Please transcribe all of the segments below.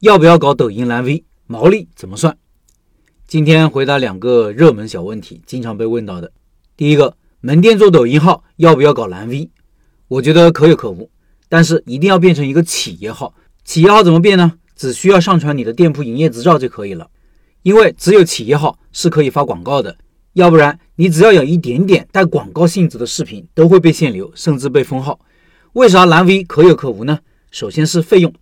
要不要搞抖音蓝 V？毛利怎么算？今天回答两个热门小问题，经常被问到的。第一个，门店做抖音号要不要搞蓝 V？我觉得可有可无，但是一定要变成一个企业号。企业号怎么变呢？只需要上传你的店铺营业执照就可以了。因为只有企业号是可以发广告的，要不然你只要有一点点带广告性质的视频都会被限流，甚至被封号。为啥蓝 V 可有可无呢？首先是费用，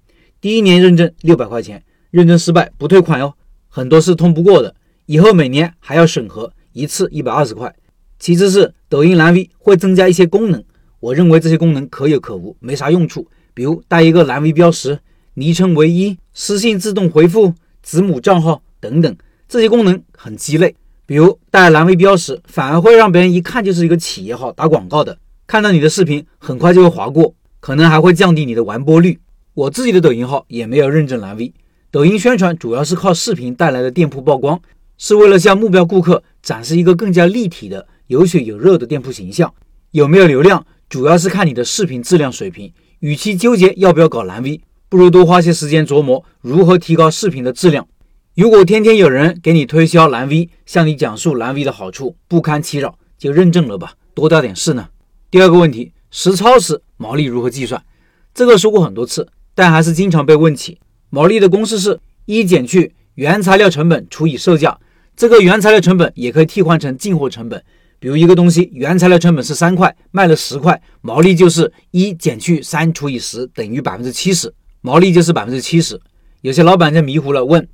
第一年认证六百块钱。认证失败不退款哟，很多是通不过的，以后每年还要审核一次一百二十块。其次是抖音蓝 V 会增加一些功能，我认为这些功能可有可无，没啥用处。比如带一个蓝 V 标识、昵称唯一、私信自动回复、子母账号等等，这些功能很鸡肋。比如带蓝 V 标识，反而会让别人一看就是一个企业号打广告的，看到你的视频很快就会划过，可能还会降低你的完播率。我自己的抖音号也没有认证蓝 V。抖音宣传主要是靠视频带来的店铺曝光，是为了向目标顾客展示一个更加立体的、有血有肉的店铺形象。有没有流量，主要是看你的视频质量水平。与其纠结要不要搞蓝 V，不如多花些时间琢磨如何提高视频的质量。如果天天有人给你推销蓝 V，向你讲述蓝 V 的好处，不堪其扰，就认证了吧，多大点事呢。第二个问题，实操时毛利如何计算？这个说过很多次，但还是经常被问起。毛利的公式是一减去原材料成本除以售价，这个原材料成本也可以替换成进货成本。比如一个东西原材料成本是三块，卖了十块，毛利就是一减去三除以十等于百分之七十，毛利就是百分之七十。有些老板就迷糊了，问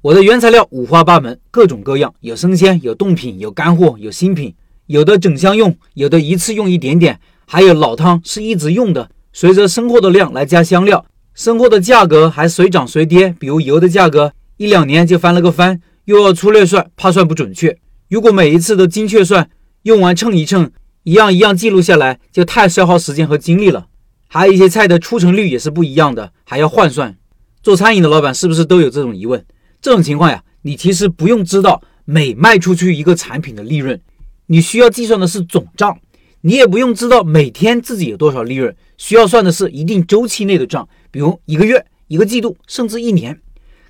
我的原材料五花八门，各种各样，有生鲜，有冻品，有干货，有新品，有的整箱用，有的一次用一点点，还有老汤是一直用的，随着生货的量来加香料。生活的价格还随涨随跌，比如油的价格一两年就翻了个番，又要粗略算，怕算不准确。如果每一次都精确算，用完称一称，一样一样记录下来，就太消耗时间和精力了。还有一些菜的出成率也是不一样的，还要换算。做餐饮的老板是不是都有这种疑问？这种情况呀，你其实不用知道每卖出去一个产品的利润，你需要计算的是总账。你也不用知道每天自己有多少利润，需要算的是一定周期内的账，比如一个月、一个季度，甚至一年。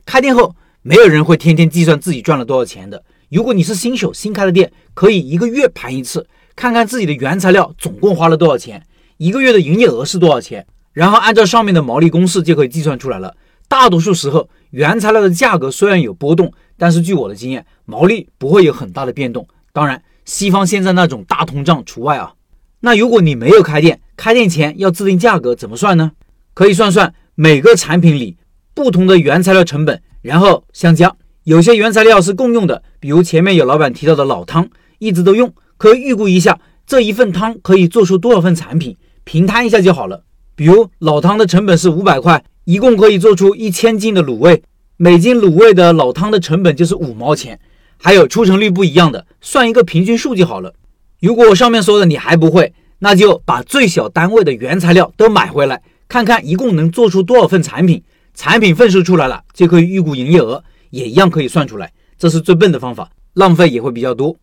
开店后，没有人会天天计算自己赚了多少钱的。如果你是新手新开的店，可以一个月盘一次，看看自己的原材料总共花了多少钱，一个月的营业额是多少钱，然后按照上面的毛利公式就可以计算出来了。大多数时候，原材料的价格虽然有波动，但是据我的经验，毛利不会有很大的变动。当然，西方现在那种大通胀除外啊。那如果你没有开店，开店前要制定价格，怎么算呢？可以算算每个产品里不同的原材料成本，然后相加。有些原材料是共用的，比如前面有老板提到的老汤，一直都用，可以预估一下这一份汤可以做出多少份产品，平摊一下就好了。比如老汤的成本是五百块，一共可以做出一千斤的卤味，每斤卤味的老汤的成本就是五毛钱。还有出成率不一样的，算一个平均数就好了。如果我上面说的你还不会，那就把最小单位的原材料都买回来，看看一共能做出多少份产品。产品份数出来了，就可以预估营业额，也一样可以算出来。这是最笨的方法，浪费也会比较多。